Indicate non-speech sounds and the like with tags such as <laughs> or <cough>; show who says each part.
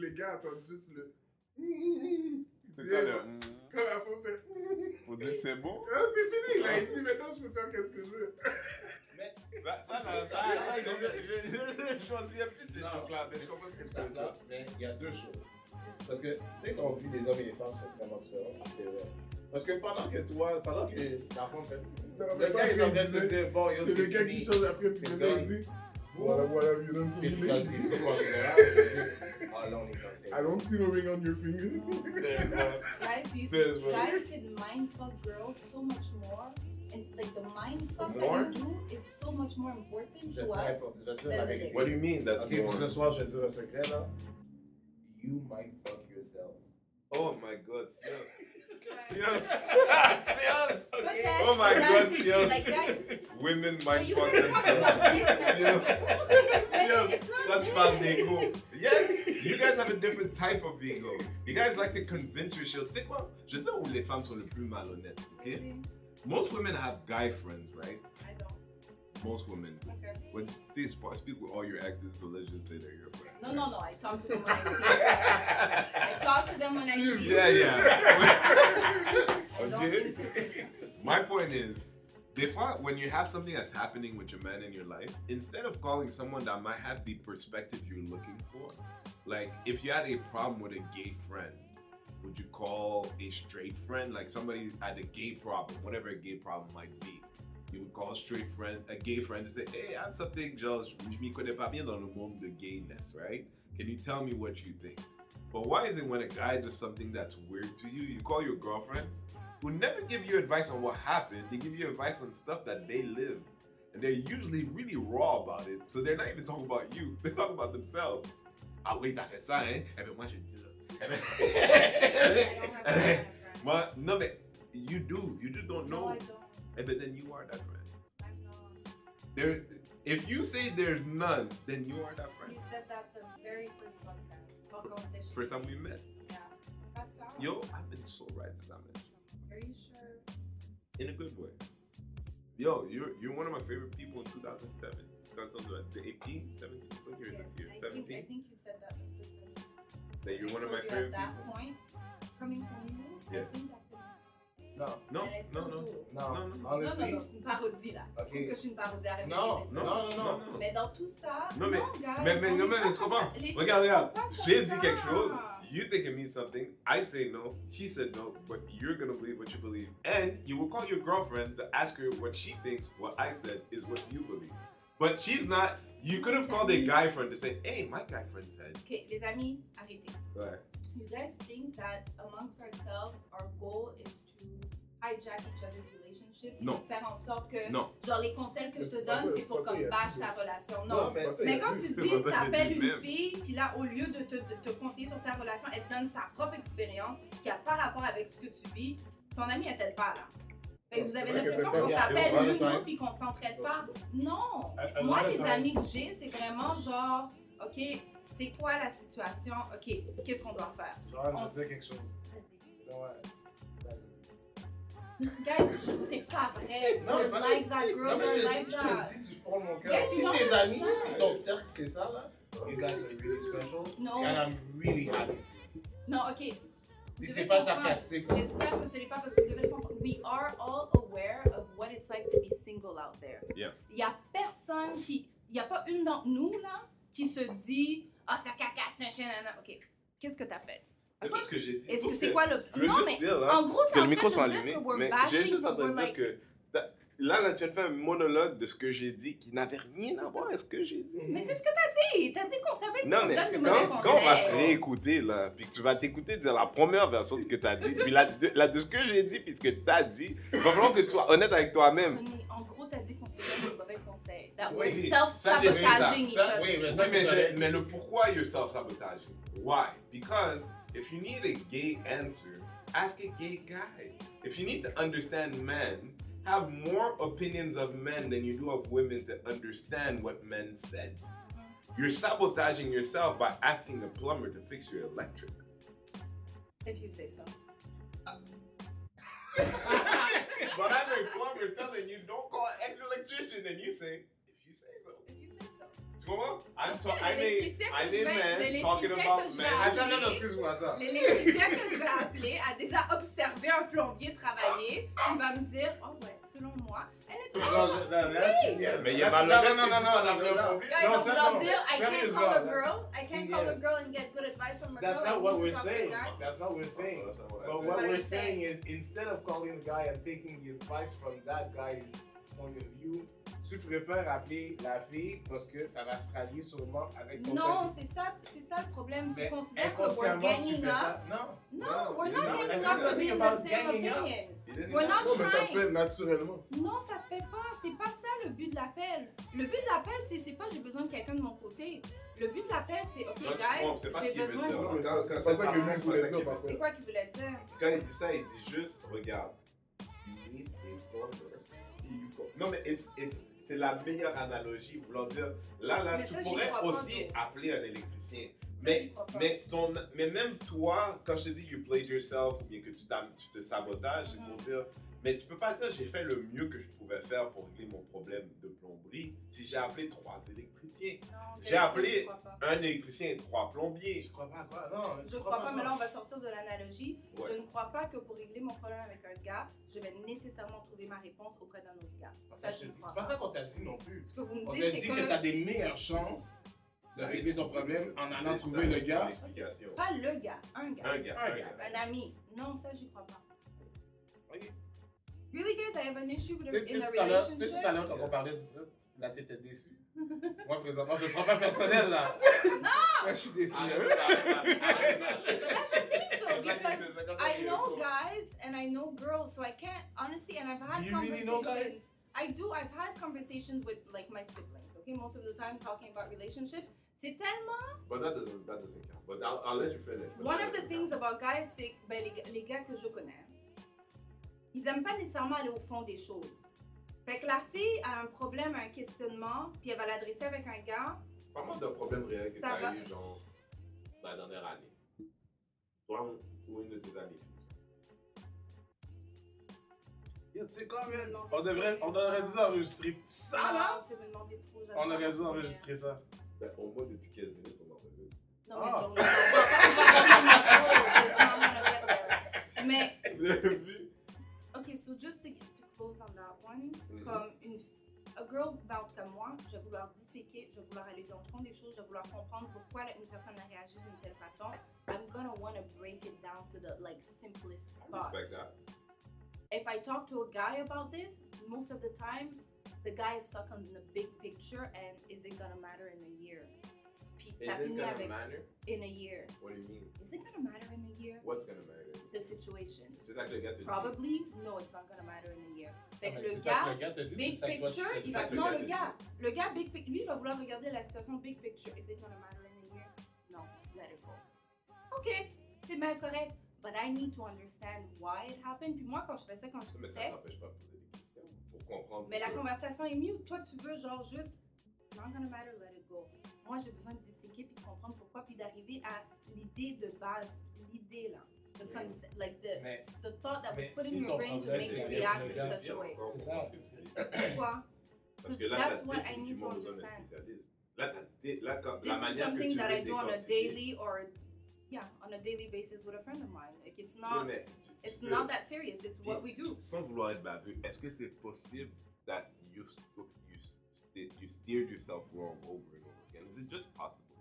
Speaker 1: les gars attendent juste le. <laughs>
Speaker 2: C'est quoi le.
Speaker 1: Quand la femme fait.
Speaker 2: Faut dire que c'est bon?
Speaker 1: Ah, c'est fini, là. Il dit, maintenant, je peux faire qu'est-ce que je veux. <laughs>
Speaker 3: Mais
Speaker 2: Ça, ça, là, ça, là, je je- je- je m'en souviens plus de ces
Speaker 3: Non.
Speaker 2: trucs-là, mais je comprends ce que tu
Speaker 3: ça,
Speaker 2: veux dire.
Speaker 3: mais il y a deux choses. Parce que, tu sais, quand on vit des hommes et des femmes sont vraiment différents, c'est vrai. Parce que pendant que toi, pendant que la femme fait.
Speaker 1: Non,
Speaker 3: Le gars, il est en train de se
Speaker 1: c'est
Speaker 3: dire, bon, yo,
Speaker 1: c'est le gars qui change après, puis
Speaker 3: C'est
Speaker 1: le gars, il dit, What, whatever you
Speaker 3: done for Because me.
Speaker 1: I don't I see no ring on your
Speaker 2: fingers.
Speaker 4: guys, you
Speaker 2: Serious,
Speaker 4: guys can mind fuck girls so much more. And like the mind
Speaker 2: fuck
Speaker 4: that you do is so much more important to us.
Speaker 3: than the.
Speaker 2: What do you mean? That's
Speaker 3: Ok,
Speaker 2: more.
Speaker 3: ce soir, je vais. You might fuck yourself.
Speaker 2: Oh my god, yes. <laughs> <laughs> Yes. yes.
Speaker 4: But
Speaker 2: Oh my God, yes.
Speaker 4: Like guys,
Speaker 2: Women might fuck
Speaker 4: can talk about
Speaker 2: themselves.
Speaker 4: shit.
Speaker 2: Yes.
Speaker 4: But it's not
Speaker 2: That's my ego. Yes, you guys have a different type of ego. You guys like to convince yourself. Tu sais quoi? Je dire où les femmes sont le plus malhonnêtes, ok? Most women have guy friends, right?
Speaker 4: I don't.
Speaker 2: Most women.
Speaker 4: Okay.
Speaker 2: When they sp- speak with all your exes, so let's just say they're your friends.
Speaker 4: No, no, no. I talk to them when I see them. I talk to them when I see <laughs>
Speaker 2: them. Yeah,
Speaker 4: yeah. <laughs>
Speaker 2: Okay. My point is, fois, when you have something that's happening with your man in your life, instead of calling someone that might have the perspective you're looking for, like if you had a problem with a gay friend, would you call a straight friend, like somebody had a gay problem, whatever a gay problem might be? You would call a straight friend, a gay friend, and say, "Hey, I have something, George. Je m'y connais pas bien dans le monde de gayness, right? Can you tell me what you think?" But why is it when a guy does something that's weird to you, you call your girlfriend, who never give you advice on what happened, they give you advice on stuff that they live. And they're usually really raw about it. So they're not even talking about you, <laughs> they talk about themselves. Ah oui, t'as fait ça, hein? Eh ben moi je dis ça. Eh <laughs>
Speaker 4: I don't have that kind of friend. <laughs>
Speaker 2: Moi, non mais, you do, you just don't know. No.
Speaker 4: I don't.
Speaker 2: Eh ben then you are that friend.
Speaker 4: I'm not.
Speaker 2: There, if you say there's none, then you are that friend.
Speaker 4: You said that the very first podcast.
Speaker 2: First time we met.
Speaker 4: Yeah. Ça.
Speaker 2: Yo, I've been so right since I met.
Speaker 4: Are you sure?
Speaker 2: in a good way. Yo, you're you're one of my favorite people in 2007. 2018, 17, what year is this year?
Speaker 4: I think, I
Speaker 2: 17?
Speaker 4: think you said that the first time.
Speaker 2: That you're
Speaker 4: I
Speaker 2: one of my
Speaker 4: told you
Speaker 2: favorite
Speaker 4: At that
Speaker 2: people.
Speaker 4: point, coming from you,
Speaker 2: Yes.
Speaker 4: I think that's it.
Speaker 3: Non,
Speaker 2: No,
Speaker 4: And I
Speaker 2: no,
Speaker 4: still
Speaker 2: no.
Speaker 4: do.
Speaker 3: non,
Speaker 2: Non, non,
Speaker 4: Non, non,
Speaker 3: honestly.
Speaker 4: non, c'est une parodie là. Je
Speaker 3: Ok.
Speaker 4: trouve que je suis une parodie. Arrête de
Speaker 3: Non,
Speaker 4: baiser.
Speaker 2: Non,
Speaker 3: non, non, non.
Speaker 2: non.
Speaker 4: Mais dans tout ça,
Speaker 2: Non, mais-
Speaker 4: non, guys,
Speaker 2: Mais, mais,
Speaker 4: on
Speaker 2: non,
Speaker 4: est
Speaker 2: mais,
Speaker 4: pas
Speaker 2: tu
Speaker 4: comme
Speaker 2: comprends?
Speaker 4: ça. Les filles
Speaker 2: Regarde,
Speaker 4: sont
Speaker 2: regarde.
Speaker 4: pas comme
Speaker 2: J'ai dit
Speaker 4: ça.
Speaker 2: quelque chose. You think it means something. I say no. She said no. But you're gonna believe what you believe. And you will call your girlfriend to ask her what she thinks what I said is what you believe. But she's not. You could have called a guy friend to say, hey, my guy friend said.
Speaker 4: Ok, les amis, arrêtez.
Speaker 2: Ouais.
Speaker 4: You guys think that amongst ourselves, our goal is to hijack each other's relationship?
Speaker 2: Non.
Speaker 4: Faire en sorte que,
Speaker 2: Non.
Speaker 4: genre, les conseils que je te donne, c'est pour comme bâche ta relation.
Speaker 3: Non,
Speaker 4: Non.
Speaker 3: mais-
Speaker 4: Mais quand tu dis, t'appelles une
Speaker 2: même.
Speaker 4: fille, puis là, au lieu de te, de te conseiller sur ta relation, elle te donne sa propre expérience qui a pas rapport avec ce que tu vis, ton ami, elle t'aide pas, là. Fait que vous avez l'impression qu'on s'appelle l'une l'autre puis qu'on s'entraide pas. Non! Moi, les amis que j'ai, c'est vraiment genre, OK, c'est quoi la situation? OK, qu'est-ce qu'on doit faire?
Speaker 3: Genre,
Speaker 4: On-
Speaker 3: sais quelque chose. Ouais.
Speaker 4: Guys, je- c'est pas vrai.
Speaker 3: Non, mais-
Speaker 4: like that,
Speaker 3: mais te
Speaker 4: like
Speaker 3: dis- je
Speaker 4: that.
Speaker 3: te dis du fond de mon cœur. Si
Speaker 4: you don't
Speaker 3: tes amis, ton cercle, c'est ça, là, you guys are really special.
Speaker 4: Non.
Speaker 3: And I'm really happy.
Speaker 4: Non, OK. Vous
Speaker 3: c'est pas sarcastique.
Speaker 4: J'espère que ce n'est pas parce que vous devez comprendre. We are all aware of what it's like to be single out there.
Speaker 2: Yeah.
Speaker 4: Il y a personne qui. Il n'y a pas une d'entre nous, là, qui se dit Ah, ça cacasse, nanana. OK. Qu'est-ce que t'as fait?
Speaker 2: C'est
Speaker 4: OK.
Speaker 2: pas ce que j'ai dit.
Speaker 4: Est-ce que c'est quoi
Speaker 2: veux
Speaker 4: Non, mais
Speaker 2: dire, là,
Speaker 4: en gros, t'es
Speaker 2: que
Speaker 4: en
Speaker 2: les micros sont
Speaker 4: train de dire
Speaker 2: allumés,
Speaker 4: que we're
Speaker 2: mais j'ai
Speaker 4: bashing,
Speaker 2: juste en train de dire
Speaker 4: like-
Speaker 2: que t'as- là, là, tu viens de faire un monologue de ce que j'ai dit qui n'avait rien à voir avec ce que j'ai dit.
Speaker 4: Mais c'est ce que t'as dit. T'as dit qu'on s'appelle
Speaker 2: Non,
Speaker 4: qu'on
Speaker 2: mais
Speaker 4: donne des
Speaker 2: quand,
Speaker 4: mauvais
Speaker 2: quand on va se réécouter, là, puis que tu vas t'écouter dire la première version de ce que tu as dit, puis la, de, la de ce que j'ai dit, puis ce que tu as dit, il va falloir que tu sois honnête avec toi-même.
Speaker 4: En gros, t'as dit qu'on se donne des mauvais conseils. That
Speaker 3: Oui,
Speaker 4: we're self-sabotaging each
Speaker 3: Ça,
Speaker 4: other.
Speaker 3: oui, ça,
Speaker 2: mais le pourquoi you're self-sabotaging? Why? Because if you need a gay answer, ask a gay guy. If you need to understand men, have more opinions of men than you do of women to understand what men said. You're sabotaging yourself by asking a plumber to fix your electric.
Speaker 4: If you say so. <laughs>
Speaker 2: but I'm a plumber telling you don't call an electrician and you say, Tu comprends? I'm ta-
Speaker 4: que
Speaker 2: I made,
Speaker 4: l'électricien que
Speaker 2: I
Speaker 4: je
Speaker 2: made
Speaker 4: vais-
Speaker 2: men
Speaker 4: l'électricien
Speaker 2: talking
Speaker 4: que
Speaker 2: about
Speaker 4: je vais
Speaker 2: men.
Speaker 4: appeler-
Speaker 3: Attends, non, non, excuse-moi, attends.
Speaker 4: L'électricien que je vais appeler a déjà observé un plombier travailler. Il va me dire, oh ouais, selon moi. And it's
Speaker 3: Non,
Speaker 4: all
Speaker 3: je- là, là, tu viens-
Speaker 2: Mais il y a mal
Speaker 3: non, non, non, non, non, non, non.
Speaker 4: Guys,
Speaker 3: Non,
Speaker 4: on va
Speaker 3: non.
Speaker 4: dire, I can't
Speaker 3: Sérieusement,
Speaker 4: call a girl. I can't call a girl and get good advice from a
Speaker 3: That's
Speaker 4: girl.
Speaker 3: not
Speaker 4: I
Speaker 3: what
Speaker 4: need to
Speaker 3: we're
Speaker 4: talk to a
Speaker 3: saying.
Speaker 4: guy.
Speaker 3: That's not what we're saying.
Speaker 2: That's not
Speaker 3: But what
Speaker 4: What are
Speaker 3: we're
Speaker 4: you
Speaker 3: saying?
Speaker 4: saying?
Speaker 3: is instead of calling the guy and taking the advice from that guy's point of view, tu préfères appeler la fille parce que ça va se rallier sûrement avec ton
Speaker 4: Non, c'est ça, c'est ça le problème.
Speaker 3: Mais
Speaker 4: C'est considère que we're
Speaker 3: tu
Speaker 4: ganging up?
Speaker 3: ça. Non.
Speaker 4: No, we're
Speaker 3: No,
Speaker 4: not
Speaker 3: no,
Speaker 4: ganging up to be in the same opinion. We're not.
Speaker 1: Non, mais ça se
Speaker 4: trying.
Speaker 1: fait naturellement.
Speaker 4: Non, ça se fait pas. C'est pas ça le but de l'appel. Le but de l'appel, c'est c'est pas j'ai besoin de quelqu'un de mon côté. Le but de l'appel, c'est
Speaker 2: Non,
Speaker 4: OK,
Speaker 2: tu
Speaker 4: guys, j'ai besoin de.
Speaker 1: Non, c'est ça que lui voulait dire.
Speaker 4: C'est quoi qu'il voulait dire?
Speaker 2: Quand il dit ça, il dit juste, regarde, you need a plumber. Il- Non, mais it's- it's- c'est la meilleure analogie, voulant dire, là, là,
Speaker 4: Mais
Speaker 2: tu
Speaker 4: ça,
Speaker 2: pourrais
Speaker 4: pas,
Speaker 2: aussi appeler un électricien.
Speaker 4: Ça,
Speaker 2: Mais, mais, ton, mais même toi, quand je te dis you played yourself ou bien que tu, tu te sabotages, c'est pour dire, mais tu peux pas dire j'ai fait le mieux que je pouvais faire pour régler mon problème de plomberie si j'ai appelé trois électriciens. J'ai
Speaker 4: ça,
Speaker 2: appelé-
Speaker 4: pas.
Speaker 2: Un électricien et trois plombiers.
Speaker 3: Je crois pas à quoi? Non,
Speaker 4: Je crois pas, mais là, on va sortir de l'analogie.
Speaker 2: Ouais.
Speaker 4: Je ne crois pas que pour régler mon problème avec un gars, je vais nécessairement trouver ma réponse auprès d'un autre gars. Ça, je ne
Speaker 3: C'est
Speaker 4: crois
Speaker 3: pas ça
Speaker 4: pas.
Speaker 3: qu'on t'a dit non plus.
Speaker 4: Ce que vous me
Speaker 3: On
Speaker 4: dites,
Speaker 3: t'a
Speaker 4: c'est
Speaker 3: dit que t'as
Speaker 4: que
Speaker 3: des meilleures chances de régler ton problème en allant trouver le gars.
Speaker 4: pas le gars, un gars,
Speaker 2: Un gars.
Speaker 3: Un
Speaker 2: Un
Speaker 3: gars.
Speaker 2: gars.
Speaker 4: un ami. Non, ça, j'y crois pas.
Speaker 3: Ok.
Speaker 4: Really, guys, I have an issue with
Speaker 3: Tu sais,
Speaker 4: a,
Speaker 3: tu sais,
Speaker 4: in a
Speaker 3: tout à l'heure- tu sais, tout à
Speaker 4: relationship.
Speaker 3: l'heure, quand on parlait du titre, là, t'étais déçu. Moi, présentement, je le prends pas personnel, là.
Speaker 1: Là, je suis déçu.
Speaker 2: Arrête,
Speaker 1: hein.
Speaker 2: arrête, arrête, arrête.
Speaker 4: But that's the thing, though, because I know guys and I know girls, so I can't honestly. And I've had
Speaker 3: You really know
Speaker 4: conversations. I do. I've had conversations with like my siblings. Okay, most of the time talking about relationships. C'est tellement.
Speaker 2: But that doesn't, that doesn't count. But I'll, I'll let you finish.
Speaker 4: One of the things
Speaker 2: count.
Speaker 4: about guys, c'est que ben, les, gars- les gars que je connais, ils aiment pas nécessairement aller au fond des choses. Fait que la fille a un problème, un questionnement, puis elle va l'adresser avec un gars.
Speaker 2: Parle-moi d'un problème réel que
Speaker 4: Ça
Speaker 2: tu as
Speaker 4: va.
Speaker 2: eu, genre, dans la dernière année. Toi ou- une de tes amies.
Speaker 3: Yo, Tu sais man?
Speaker 4: demander
Speaker 3: On devrait, on aurait dû enregistrer ça,
Speaker 4: Ah
Speaker 3: là.
Speaker 4: non, c'est me demander trop. j'avais
Speaker 3: On
Speaker 4: pas
Speaker 3: aurait dû enregistrer ça.
Speaker 2: Ben, au moins depuis 15 minutes, on.
Speaker 4: Non, mais
Speaker 3: Ah.
Speaker 4: on pas on pas
Speaker 2: Vous avez vu?
Speaker 4: Ok, so just to, to close on that one,
Speaker 2: Mhm.
Speaker 4: comme une a girl, tout cas moi, je vais vouloir disséquer, je vais vouloir aller dans le fond des choses, je vais vouloir comprendre pourquoi une personne a réagi d'une telle façon. I'm gonna want to break it down to the like simplest
Speaker 2: I
Speaker 4: thoughts.
Speaker 2: respect that.
Speaker 4: If I talk to a guy about this, most of the time, the guy is stuck on the big picture and is it gonna matter in a year?
Speaker 2: Is
Speaker 4: t'as
Speaker 2: it
Speaker 4: fini
Speaker 2: gonna
Speaker 4: avec
Speaker 2: matter?
Speaker 4: in a year.
Speaker 2: What do you mean?
Speaker 4: Is it gonna matter in a year?
Speaker 2: What's gonna matter?
Speaker 4: The situation.
Speaker 2: C'est ça que le gars te dit.
Speaker 4: Probably, no, it's not gonna matter in a year. Fait que
Speaker 3: Ah,
Speaker 4: le
Speaker 3: mais
Speaker 4: gars,
Speaker 3: que le gars t'a dit,
Speaker 4: Big picture, il va. Non,
Speaker 2: gars
Speaker 4: le gars. Le gars, big pic- lui, il va vouloir regarder la situation big picture. Is it gonna matter in a year? No, let it go. Ok, c'est bien correct. But I need to understand why it happened. Puis moi, quand je fais ça, quand je
Speaker 2: Mais ça
Speaker 4: sais,
Speaker 2: t'empêche pas de poser des questions pour comprendre.
Speaker 4: mais la conversation est mieux. Toi, tu veux genre juste, it's not gonna matter, let it go. Moi, j'ai besoin de disséquer puis de comprendre pourquoi, puis d'arriver à l'idée de base, l'idée là. The concept, like the,
Speaker 3: Mais
Speaker 4: the thought that was put
Speaker 3: si
Speaker 4: in your brain to make you react in such a way.
Speaker 3: C'est ça.
Speaker 2: que.
Speaker 4: Pourquoi?
Speaker 2: Parce que là,
Speaker 4: That's what I need to understand.
Speaker 2: Là, là, quand-
Speaker 4: This
Speaker 2: la
Speaker 4: is
Speaker 2: manière que
Speaker 4: something
Speaker 2: tu
Speaker 4: that I do on a daily or yeah, on a daily basis with a friend of mine. Like it's
Speaker 2: Oui,
Speaker 4: not
Speaker 2: mais tu-
Speaker 4: it's not that serious. It's what we do.
Speaker 2: Sans vouloir être baveux, est-ce que c'est possible that you, you, you steered yourself wrong over and over again? Is it just possible?